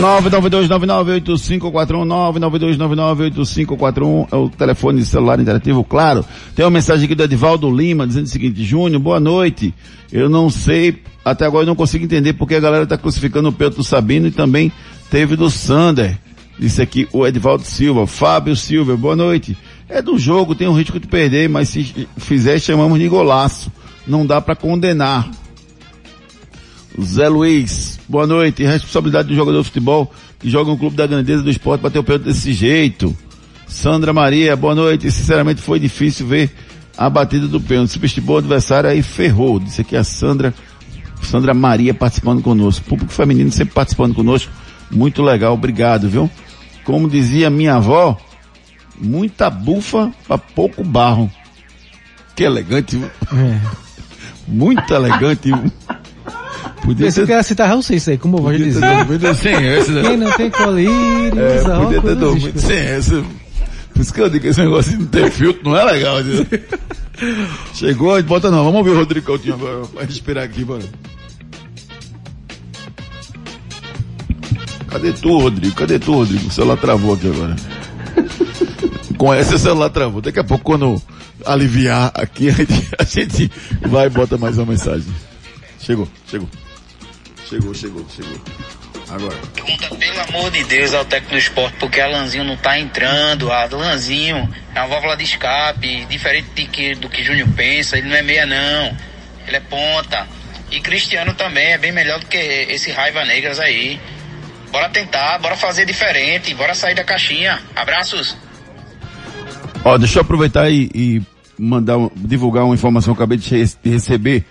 992998541 é o telefone de celular interativo, claro. Tem uma mensagem aqui do Edivaldo Lima dizendo o seguinte, Júnior, boa noite. Eu não sei, até agora eu não consigo entender porque a galera está crucificando o Pedro do Sabino e também teve do Sander. Disse aqui o Edivaldo Silva, Fábio Silva, boa noite. É do jogo, tem um risco de perder, mas se fizer chamamos de golaço. Não dá para condenar. Zé Luiz, boa noite. Responsabilidade do jogador de futebol que joga no clube da grandeza do esporte bater o pênalti desse jeito. Sandra Maria, boa noite. Sinceramente foi difícil ver a batida do pênalti. Subestimou o adversário aí ferrou. Disse aqui a Sandra, Sandra Maria participando conosco. Público feminino sempre participando conosco. Muito legal, obrigado, viu? Como dizia minha avó, muita bufa para pouco barro. Que elegante, viu? Muito elegante. viu? Podia Pensei que era citar Raul Seixas aí, como eu vou dizer. dormido sem essa, né? Quem não tem colírio, É, usa podia ter dormido escuro. sem essa. Por isso que eu digo que esse negócio de não ter filtro não é legal. Chegou, bota não. Vamos ouvir o Rodrigo Coutinho agora. Vai respirar aqui, bora. Cadê tu, Rodrigo? Cadê tu, Rodrigo? O celular travou aqui agora. Com essa o celular travou. Daqui a pouco, quando aliviar aqui, a gente, vai e bota mais uma mensagem. Chegou, chegou. Chegou, chegou, chegou. Agora. Pergunta, pelo amor de Deus, ao técnico do esporte, porque Alanzinho não tá entrando. Alanzinho é uma válvula de escape, diferente de que, do que Júnior pensa. Ele não é meia, não. Ele é ponta. E Cristiano também é bem melhor do que esse Raiva Negras aí. Bora tentar, bora fazer diferente, bora sair da caixinha. Abraços. Ó, deixa eu aproveitar e, e mandar, divulgar uma informação que eu acabei de receber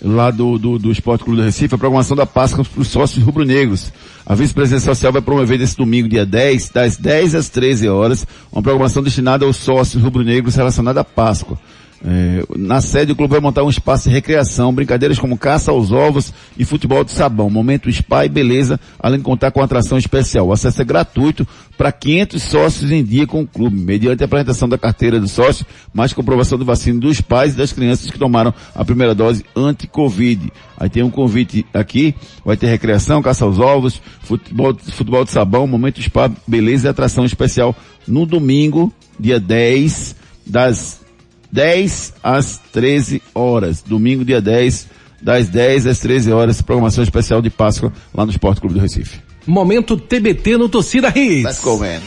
lá do, do, do Esporte Clube do Recife, a programação da Páscoa para os sócios rubro-negros. A vice-presidência social vai promover nesse domingo, dia 10, das 10 às 13 horas, uma programação destinada aos sócios rubro-negros relacionada à Páscoa. É, na sede o clube vai montar um espaço de recreação, brincadeiras como caça aos ovos e futebol de sabão, momento spa e beleza, além de contar com atração especial. O acesso é gratuito para 500 sócios em dia com o clube, mediante a apresentação da carteira do sócio, mais comprovação do vacino dos pais e das crianças que tomaram a primeira dose anti-Covid. Aí tem um convite aqui, vai ter recreação, caça aos ovos, futebol, futebol de sabão, momento spa, beleza e atração especial no domingo, dia 10, das 10 às 13 horas. Domingo, dia 10, das 10 às 13 horas, programação especial de Páscoa lá no Esporte Clube do Recife. Momento TBT no Torcida Hits. Let's go, man.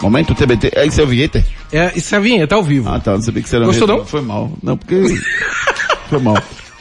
Momento TBT. É isso, é o vinheta? É, isso é a vinheta ao vivo. Ah, tá. Não sabia que você era Gostou não? Foi mal. Não, porque... Foi mal.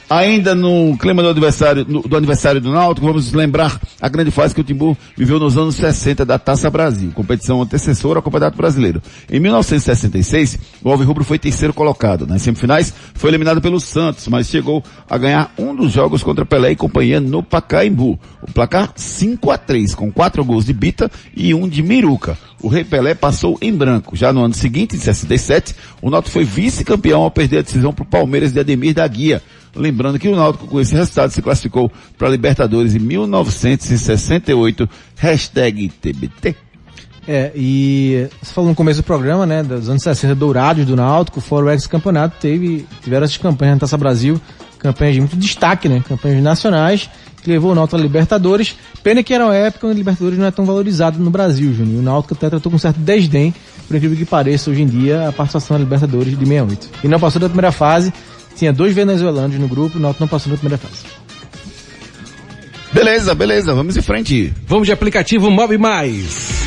Ainda no clima do aniversário, no- do aniversário do Náutico, vamos lembrar a grande fase que o Timbu viveu nos anos 60 da Taça Brasil, competição antecessora ao Campeonato Brasileiro. Em 1966, o Alvirrubro foi terceiro colocado. Nas semifinais, foi eliminado pelo Santos, mas chegou a ganhar um dos jogos contra Pelé e companhia no Pacaembu. O placar 5 a 3 com quatro gols de Bita e um de Miruca. O Rei Pelé passou em branco. Já no ano seguinte, em 67, o Náutico foi vice-campeão ao perder a decisão para o Palmeiras de Ademir da Guia. Lembrando que o Náutico com esse resultado se classificou para a Libertadores em 1968, hashtag TBT. É, e você falou no começo do programa, né, dos anos 60 dourados do Náutico, fora o ex-campeonato, teve, tiveram essas campanhas na Taça Brasil, campanhas de muito destaque, né, campanhas nacionais, que levou o Náutico à Libertadores. Pena que era uma época onde a Libertadores não é tão valorizado no Brasil, Júnior. O Náutico até tratou com certo desdém, por incrível que pareça, hoje em dia, a participação na Libertadores de 68. E não passou da primeira fase, tinha dois venezuelanos no grupo, o Náutico não passou da primeira fase. Beleza, beleza, vamos em frente. Vamos de aplicativo Mob Mais.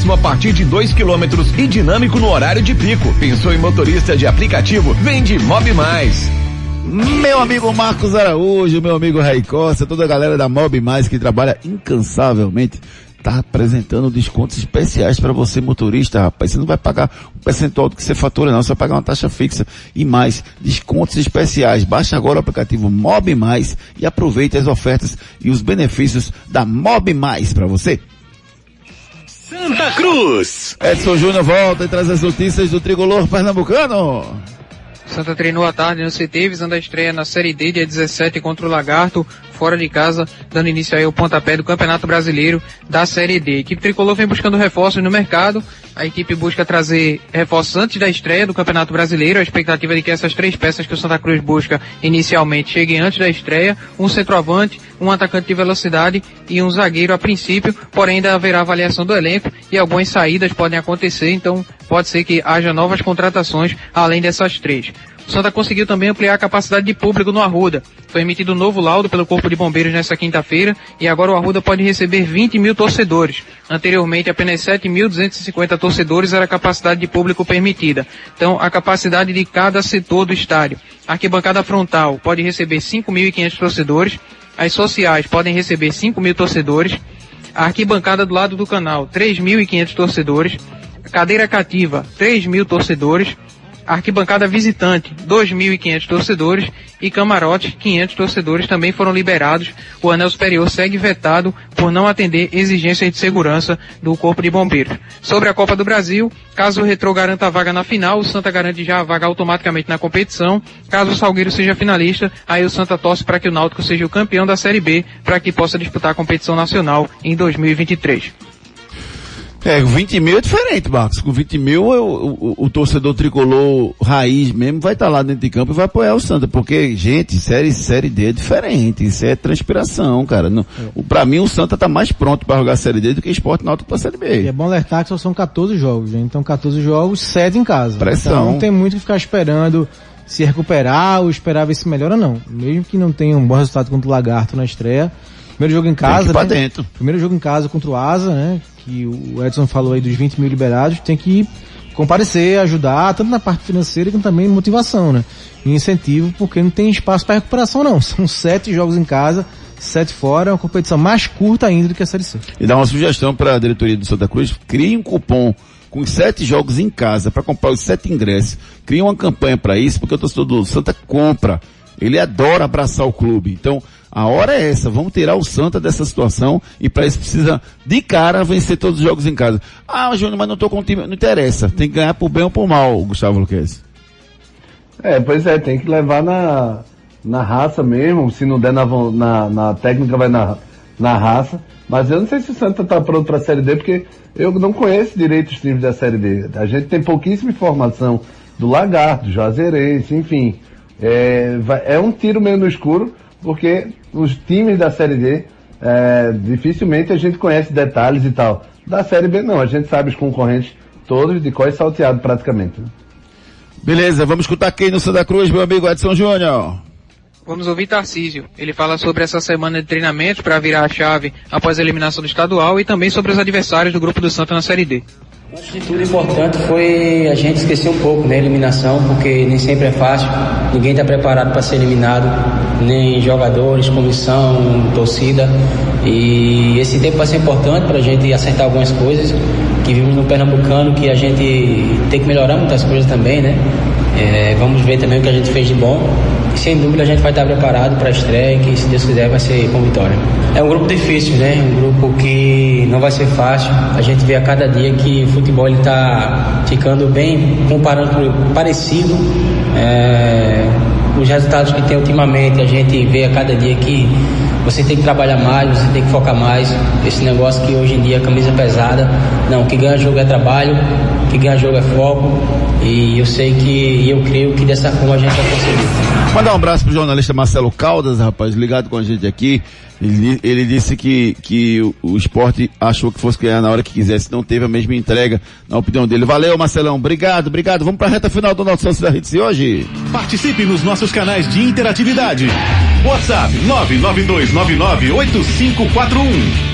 a partir de 2 quilômetros e dinâmico no horário de pico. Pensou em motorista de aplicativo? Vem de Mob Mais. Meu amigo Marcos Araújo, meu amigo Ray Costa, toda a galera da Mob Mais que trabalha incansavelmente, tá apresentando descontos especiais para você motorista, rapaz. Você não vai pagar um percentual do que você fatura não, você vai pagar uma taxa fixa e mais descontos especiais. Baixe agora o aplicativo Mob Mais e aproveite as ofertas e os benefícios da Mob Mais para você. Santa Cruz. Edson Júnior volta e traz as notícias do tricolor pernambucano. Santa treinou à tarde no CT, visando a estreia na Série D, dia 17, contra o Lagarto, fora de casa, dando início aí ao pontapé do Campeonato Brasileiro da Série D. A equipe tricolor vem buscando reforços no mercado. A equipe busca trazer reforços antes da estreia do Campeonato Brasileiro. A expectativa é de que essas três peças que o Santa Cruz busca inicialmente cheguem antes da estreia. Um centroavante, um atacante de velocidade e um zagueiro a princípio. Porém, ainda haverá avaliação do elenco e algumas saídas podem acontecer. Então, pode ser que haja novas contratações além dessas três. Santa conseguiu também ampliar a capacidade de público no Arruda. Foi emitido um novo laudo pelo Corpo de Bombeiros nesta quinta-feira e agora o Arruda pode receber 20 mil torcedores. Anteriormente, apenas 7.250 torcedores era a capacidade de público permitida. Então, a capacidade de cada setor do estádio. A arquibancada frontal pode receber 5.500 torcedores. As sociais podem receber 5 mil torcedores. A arquibancada do lado do canal, 3.500 torcedores. Cadeira cativa, 3 mil torcedores arquibancada visitante, 2.500 torcedores e camarote, 500 torcedores também foram liberados. O anel superior segue vetado por não atender exigências de segurança do Corpo de Bombeiros. Sobre a Copa do Brasil, caso o Retrô garanta a vaga na final, o Santa garante já a vaga automaticamente na competição. Caso o Salgueiro seja finalista, aí o Santa torce para que o Náutico seja o campeão da Série B, para que possa disputar a competição nacional em 2023. É, com 20 mil é diferente, Marcos. Com 20 mil, eu- o, o- o torcedor tricolor raiz mesmo vai estar lá dentro de campo e vai apoiar o Santa. Porque, gente, série, série D é diferente. Isso é transpiração, cara. Não, o, pra mim, o Santa tá mais pronto para jogar série D do que o esporte náutico pra série E B. é bom alertar que só são 14 jogos, né? Então 14 jogos, 7 em casa. Pressão. Então não tem muito que ficar esperando se recuperar ou esperar ver se melhora não. Mesmo que não tenha um bom resultado contra o Lagarto na estreia. Primeiro jogo em casa, Tem né? dentro. Primeiro jogo em casa contra o Asa, né? Que o Edson falou aí dos 20 mil liberados, tem que comparecer, ajudar, tanto na parte financeira como também motivação, né? E incentivo, porque não tem espaço para recuperação não. São sete jogos em casa, sete fora, é uma competição mais curta ainda do que a Série C. E dá uma sugestão para a diretoria do Santa Cruz, crie um cupom com sete jogos em casa para comprar os sete ingressos. Crie uma campanha para isso, porque o torcedor do Santa compra. Ele adora abraçar o clube. Então, a hora é essa. Vamos tirar o Santa dessa situação e para isso precisa, de cara, vencer todos os jogos em casa. Ah, Júnior, mas não tô com o time. Não interessa. Tem que ganhar por bem ou por mal, Gustavo Luquez. É, pois é, tem que levar na, na raça mesmo. Se não der na, na, na técnica, vai na, na raça. Mas eu não sei se o Santa está pronto para a Série D, porque eu não conheço direito os times da Série D. A gente tem pouquíssima informação do Lagarto, do Juazeirense, enfim. É, vai- é um tiro meio no escuro, porque os times da Série D, é, dificilmente a gente conhece detalhes e tal. Da Série B não, a gente sabe os concorrentes todos de qual é salteado praticamente. né? Beleza, vamos escutar quem no Santa Cruz, meu amigo Edson Júnior. Vamos ouvir Tarcísio. Ele fala sobre essa semana de treinamentos para virar a chave após a eliminação do estadual e também sobre os adversários do grupo do Santa na Série D. Acho que tudo importante foi a gente esquecer um pouco, né, eliminação, porque nem sempre é fácil, ninguém está preparado para ser eliminado, nem jogadores, comissão, torcida. E esse tempo vai ser importante para a gente acertar algumas coisas que vimos no Pernambucano, que a gente tem que melhorar muitas coisas também, né? É, vamos ver também o que a gente fez de bom. Sem dúvida a gente vai estar preparado para a estreia, que se Deus quiser vai ser com vitória. É um grupo difícil, né? Um grupo que não vai ser fácil. A gente vê a cada dia que o futebol está ficando bem, comparando com parecido. É, os resultados que tem ultimamente, a gente vê a cada dia que você tem que trabalhar mais, você tem que focar mais. Esse negócio que hoje em dia camisa é pesada. Não, o que ganha jogo é trabalho, o que ganha jogo é foco. E eu sei que, e eu creio que dessa forma a gente vai conseguir. Mandar um abraço pro jornalista Marcelo Caldas, rapaz, ligado com a gente aqui. Ele, ele disse que, que o, o esporte achou que fosse ganhar na hora que quisesse, não teve a mesma entrega, na opinião dele. Valeu, Marcelão. Obrigado, obrigado. Vamos pra reta final do nosso Santos da Hits de hoje. Participe nos nossos canais de interatividade. WhatsApp 992998541.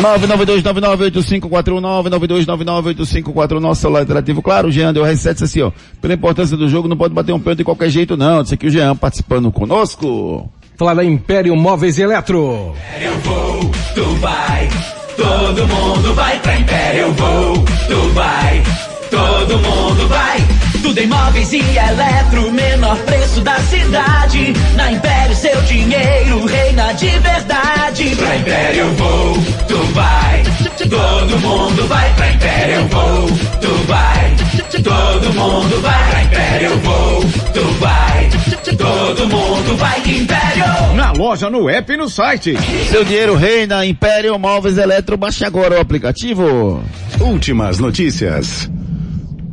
992998541 nosso celular interativo. Claro, o Jean deu R7 disse assim, ó. Pela importância do jogo, não pode bater um pênalti de qualquer jeito, não. Disse aqui o Jean participando conosco. Falar da Império Móveis e Eletro. Eu vou, tu vai, todo mundo vai pra Império. Eu vou, tu vai, todo mundo vai. Tudo em móveis e eletro, menor preço da cidade. Na Império seu dinheiro reina de verdade. Pra Império eu vou, tu vai, todo mundo vai pra Império. Eu vou, tu vai, todo mundo vai pra Império. Eu vou, tu vai, todo mundo vai que Império. Na loja, no app e no site. Seu dinheiro reina, Império Móveis Eletro, baixe agora o aplicativo. Últimas notícias.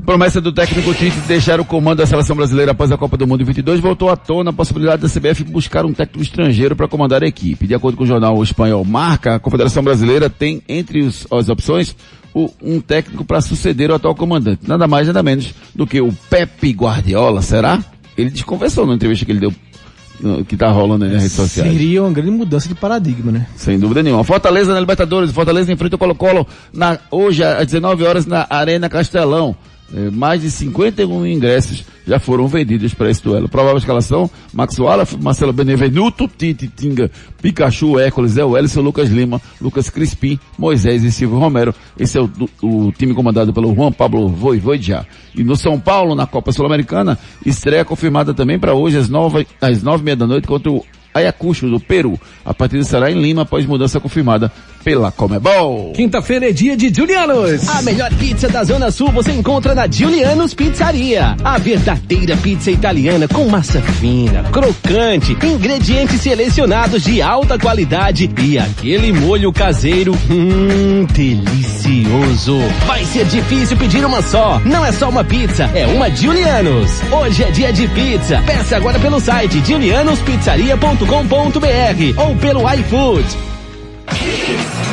Promessa do técnico Tite de deixar o comando da seleção brasileira após a Copa do Mundo 22 voltou à tona a possibilidade da CBF buscar um técnico estrangeiro para comandar a equipe. De acordo com o jornal espanhol Marca, a Confederação Brasileira tem entre os, as opções o- um técnico para suceder o atual comandante. Nada mais, nada menos do que o Pepe Guardiola, será? Ele desconversou na entrevista que ele deu, que tá rolando aí nas redes sociais. Seria uma grande mudança de paradigma, né? Sem dúvida nenhuma. Fortaleza na Libertadores. Fortaleza enfrenta o Colo-Colo na, hoje às 19 horas na Arena Castelão. Eh, mais de 51 ingressos já foram vendidos para esse duelo. Provável escalação, Max Wallace, Marcelo Benevenuto, Tite, Tinga, Pikachu, Hércules, Zé Wellison, Lucas Lima, Lucas Crispim, Moisés e Silvio Romero. Esse é o, o time comandado pelo Juan Pablo Voivodia. E no São Paulo, na Copa Sul-Americana, estreia confirmada também para hoje às nove, às nove e meia da noite contra o Ayacucho, do Peru. A partida será em Lima após mudança confirmada pela Comebol. Quinta-feira é dia de Julianos. A melhor pizza da Zona Sul você encontra na Giuliano's Pizzaria. A verdadeira pizza italiana com massa fina, crocante, ingredientes selecionados de alta qualidade e aquele molho caseiro, hum, delicioso. Vai ser difícil pedir uma só. Não é só uma pizza, é uma Giuliano's. Hoje é dia de pizza. Peça agora pelo site giulianospizzaria.com.br ou pelo iFood.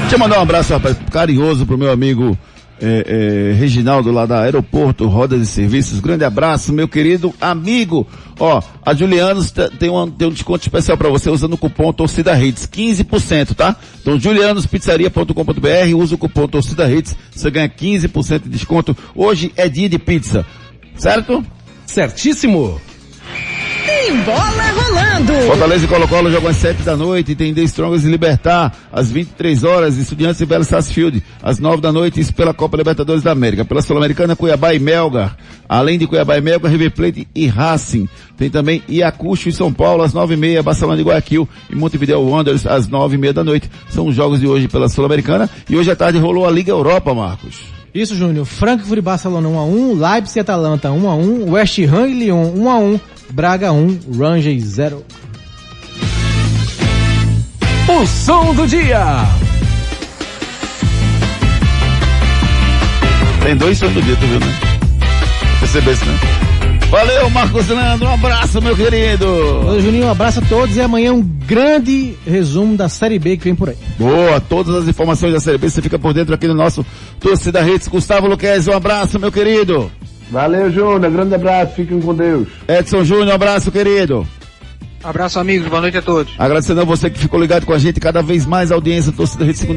Deixa eu mandar um abraço, rapaz, carinhoso pro meu amigo é, é, Reginaldo lá da Aeroporto Roda de Serviços. Grande abraço, meu querido amigo. Ó, a Julianos te- tem um, tem um desconto especial para você usando o cupom Torcida Hits, 15%, tá? Então, julianospizzaria.com.br, usa o cupom Torcida Hits, você ganha 15% de desconto. Hoje é dia de pizza, certo? Certíssimo. Tem bola rolando. Fortaleza e Colo-Colo jogam às 7 da noite, tem The Strongers e Libertar, às 23 horas, Estudiantes e Belo Sarsfield, às 9 da noite, isso pela Copa Libertadores da América. Pela Sul-Americana, Cuiabá e Melgar. Além de Cuiabá e Melgar, River Plate e Racing. Tem também Iacucho e São Paulo, às 9 e meia, Barcelona e Guayaquil e Montevideo Wanderers, às 9 e meia da noite. São os jogos de hoje pela Sul-Americana. E hoje à tarde rolou a Liga Europa, Marcos. Isso, Júnior. Frankfurt e Barcelona 1x1, Leipzig e Atalanta 1x1, West Ham e Lyon 1x1, Braga 1, Rangers 0. O som do dia. Tem dois sons do dia, tu viu, né? Percebesse, né? Valeu, Marcos Leandro. Um abraço, meu querido. Ô, Juninho, um abraço a todos e amanhã um grande resumo da Série B que vem por aí. Boa, todas as informações da Série B você fica por dentro aqui no nosso Torcida Redes. Gustavo Luquez, um abraço, meu querido. Valeu, Júnior. Grande abraço. Fiquem com Deus. Edson Júnior, um abraço, querido. Abraço, amigos. Boa noite a todos. Agradecendo a você que ficou ligado com a gente cada vez mais audiência Torcida Rede Segunda.